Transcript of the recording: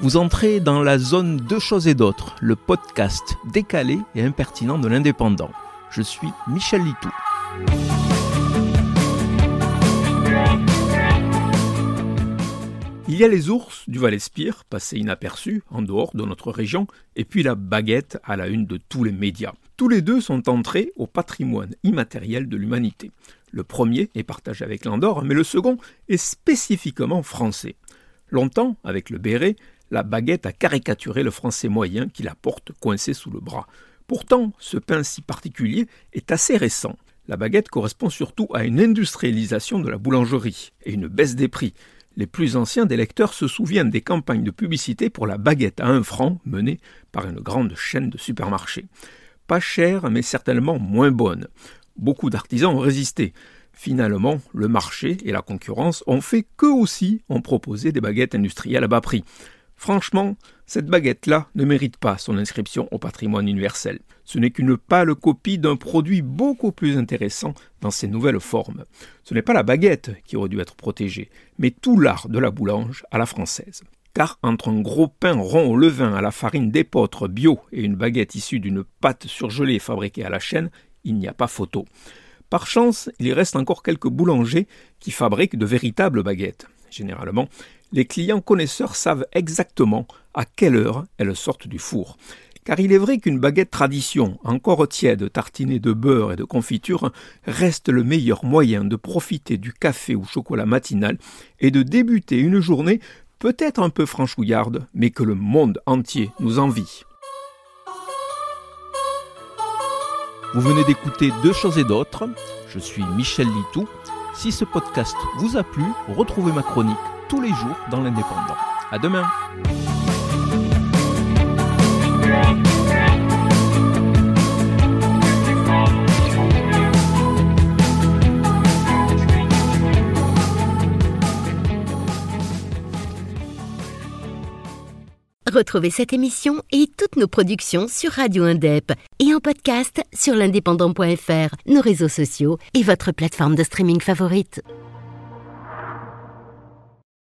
Vous entrez dans la zone Deux choses et d'autres, le podcast décalé et impertinent de l'indépendant. Je suis Michel Litou. Il y a les ours du Val-Espire, passés inaperçus en dehors de notre région, et puis la baguette à la une de tous les médias. Tous les deux sont entrés au patrimoine immatériel de l'humanité. Le premier est partagé avec l'Andorre, mais le second est spécifiquement français. Longtemps, avec le béret, la baguette a caricaturé le français moyen qui la porte coincée sous le bras. Pourtant, ce pain si particulier est assez récent. La baguette correspond surtout à une industrialisation de la boulangerie et une baisse des prix. Les plus anciens des lecteurs se souviennent des campagnes de publicité pour la baguette à un franc menées par une grande chaîne de supermarchés. Pas chère, mais certainement moins bonne. Beaucoup d'artisans ont résisté. Finalement, le marché et la concurrence ont fait qu'eux aussi ont proposé des baguettes industrielles à bas prix. Franchement, cette baguette-là ne mérite pas son inscription au patrimoine universel. Ce n'est qu'une pâle copie d'un produit beaucoup plus intéressant dans ses nouvelles formes. Ce n'est pas la baguette qui aurait dû être protégée, mais tout l'art de la boulange à la française. Car entre un gros pain rond au levain à la farine d'épeautre bio et une baguette issue d'une pâte surgelée fabriquée à la chaîne, il n'y a pas photo. Par chance, il reste encore quelques boulangers qui fabriquent de véritables baguettes. Généralement, les clients connaisseurs savent exactement à quelle heure elles sortent du four. Car il est vrai qu'une baguette tradition, encore tiède, tartinée de beurre et de confiture, reste le meilleur moyen de profiter du café ou chocolat matinal et de débuter une journée peut-être un peu franchouillarde, mais que le monde entier nous envie. Vous venez d'écouter Deux choses et d'autres. Je suis Michel Litou. Si ce podcast vous a plu, retrouvez ma chronique tous les jours dans l'Indépendant. À demain! Retrouvez cette émission et toutes nos productions sur Radio Indep et en podcast sur l'indépendant.fr, nos réseaux sociaux et votre plateforme de streaming favorite.